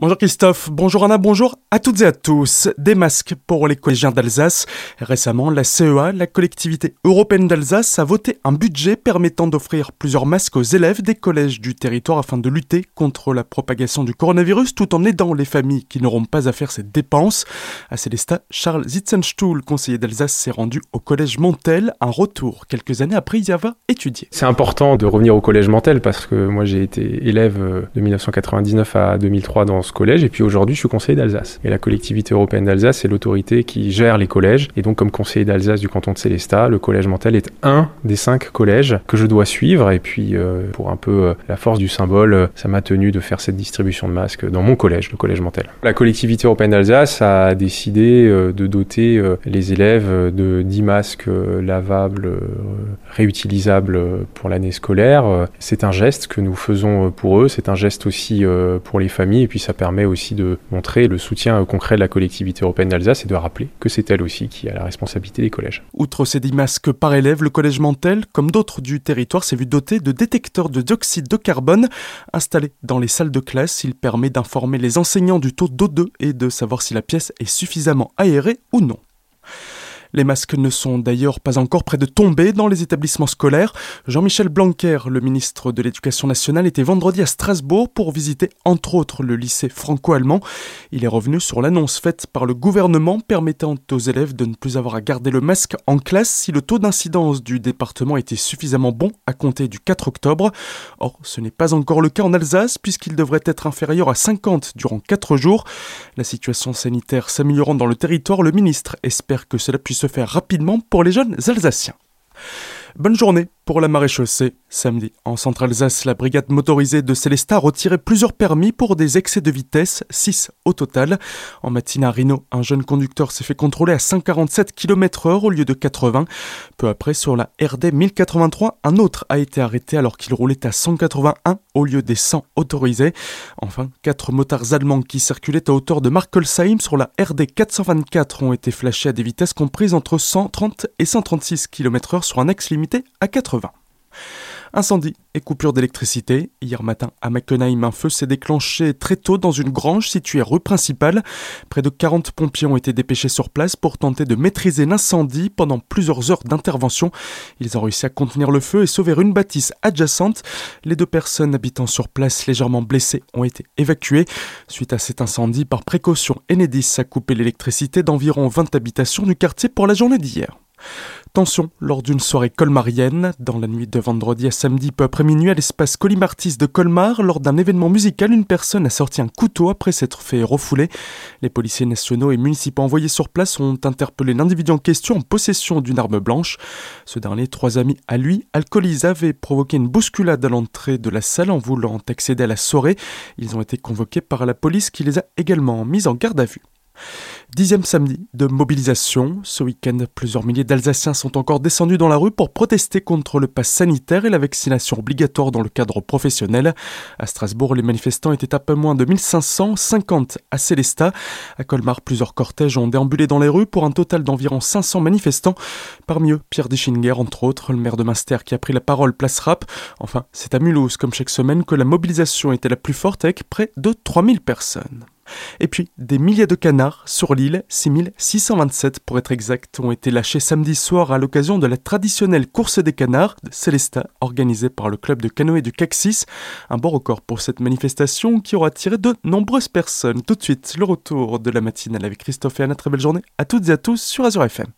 Bonjour Christophe, bonjour Anna, bonjour à toutes et à tous. Des masques pour les collégiens d'Alsace. Récemment, la CEA, la collectivité européenne d'Alsace, a voté un budget permettant d'offrir plusieurs masques aux élèves des collèges du territoire afin de lutter contre la propagation du coronavirus tout en aidant les familles qui n'auront pas à faire ces dépenses. À Célestat, Charles Zitzenstuhl, conseiller d'Alsace, s'est rendu au collège Montel, un retour quelques années après y avoir étudié. C'est important de revenir au collège Montel parce que moi j'ai été élève euh, de 1999 à 2003 dans ce collège et puis aujourd'hui je suis conseiller d'Alsace. Et la collectivité européenne d'Alsace c'est l'autorité qui gère les collèges et donc comme conseiller d'Alsace du canton de Célestat, le collège Mantel est un des cinq collèges que je dois suivre et puis euh, pour un peu euh, la force du symbole, euh, ça m'a tenu de faire cette distribution de masques dans mon collège, le collège Mantel. La collectivité européenne d'Alsace a décidé de doter les élèves de 10 masques lavables réutilisables pour l'année scolaire. C'est un geste que nous faisons pour eux, c'est un geste aussi pour les familles et puis ça permet aussi de montrer le soutien concret de la collectivité européenne d'Alsace et de rappeler que c'est elle aussi qui a la responsabilité des collèges. Outre ces 10 masques par élève, le collège Mantel, comme d'autres du territoire, s'est vu doté de détecteurs de dioxyde de carbone installés dans les salles de classe. Il permet d'informer les enseignants du taux d'O2 et de savoir si la pièce est suffisamment aérée ou non. Les masques ne sont d'ailleurs pas encore près de tomber dans les établissements scolaires. Jean-Michel Blanquer, le ministre de l'Éducation nationale, était vendredi à Strasbourg pour visiter entre autres le lycée franco-allemand. Il est revenu sur l'annonce faite par le gouvernement permettant aux élèves de ne plus avoir à garder le masque en classe si le taux d'incidence du département était suffisamment bon à compter du 4 octobre. Or, ce n'est pas encore le cas en Alsace puisqu'il devrait être inférieur à 50 durant 4 jours. La situation sanitaire s'améliorant dans le territoire, le ministre espère que cela puisse se faire rapidement pour les jeunes Alsaciens. Bonne journée pour la maréchaussée. Samedi, en Centre-Alsace, la brigade motorisée de Célestat a retiré plusieurs permis pour des excès de vitesse, 6 au total. En matinée à Rino, un jeune conducteur s'est fait contrôler à 147 km h au lieu de 80. Peu après, sur la RD 1083, un autre a été arrêté alors qu'il roulait à 181 au lieu des 100 autorisés. Enfin, quatre motards allemands qui circulaient à hauteur de Markelsheim sur la RD 424 ont été flashés à des vitesses comprises entre 130 et 136 km h sur un axe limité à 80. Incendie et coupure d'électricité. Hier matin, à Mackenheim, un feu s'est déclenché très tôt dans une grange située rue principale. Près de 40 pompiers ont été dépêchés sur place pour tenter de maîtriser l'incendie pendant plusieurs heures d'intervention. Ils ont réussi à contenir le feu et sauver une bâtisse adjacente. Les deux personnes habitant sur place légèrement blessées ont été évacuées. Suite à cet incendie, par précaution, Enedis a coupé l'électricité d'environ 20 habitations du quartier pour la journée d'hier. Tension lors d'une soirée colmarienne. Dans la nuit de vendredi à samedi, peu après minuit, à l'espace Colimartis de Colmar, lors d'un événement musical, une personne a sorti un couteau après s'être fait refouler. Les policiers nationaux et municipaux envoyés sur place ont interpellé l'individu en question en possession d'une arme blanche. Ce dernier, trois amis à lui, alcoolisés, avaient provoqué une bousculade à l'entrée de la salle en voulant accéder à la soirée. Ils ont été convoqués par la police qui les a également mis en garde à vue. Dixième samedi de mobilisation. Ce week-end, plusieurs milliers d'Alsaciens sont encore descendus dans la rue pour protester contre le pass sanitaire et la vaccination obligatoire dans le cadre professionnel. À Strasbourg, les manifestants étaient à peu moins de 1550 à Célestat. À Colmar, plusieurs cortèges ont déambulé dans les rues pour un total d'environ 500 manifestants. Parmi eux, Pierre Deschinger, entre autres, le maire de Münster qui a pris la parole place rap. Enfin, c'est à Mulhouse, comme chaque semaine, que la mobilisation était la plus forte avec près de 3000 personnes. Et puis, des milliers de canards sur l'île, 6627 pour être exact, ont été lâchés samedi soir à l'occasion de la traditionnelle course des canards de Célestat, organisée par le club de canoë du Caxis. Un bon record pour cette manifestation qui aura attiré de nombreuses personnes. Tout de suite, le retour de la matinale avec Christophe et Anna. Très belle journée à toutes et à tous sur Azure FM.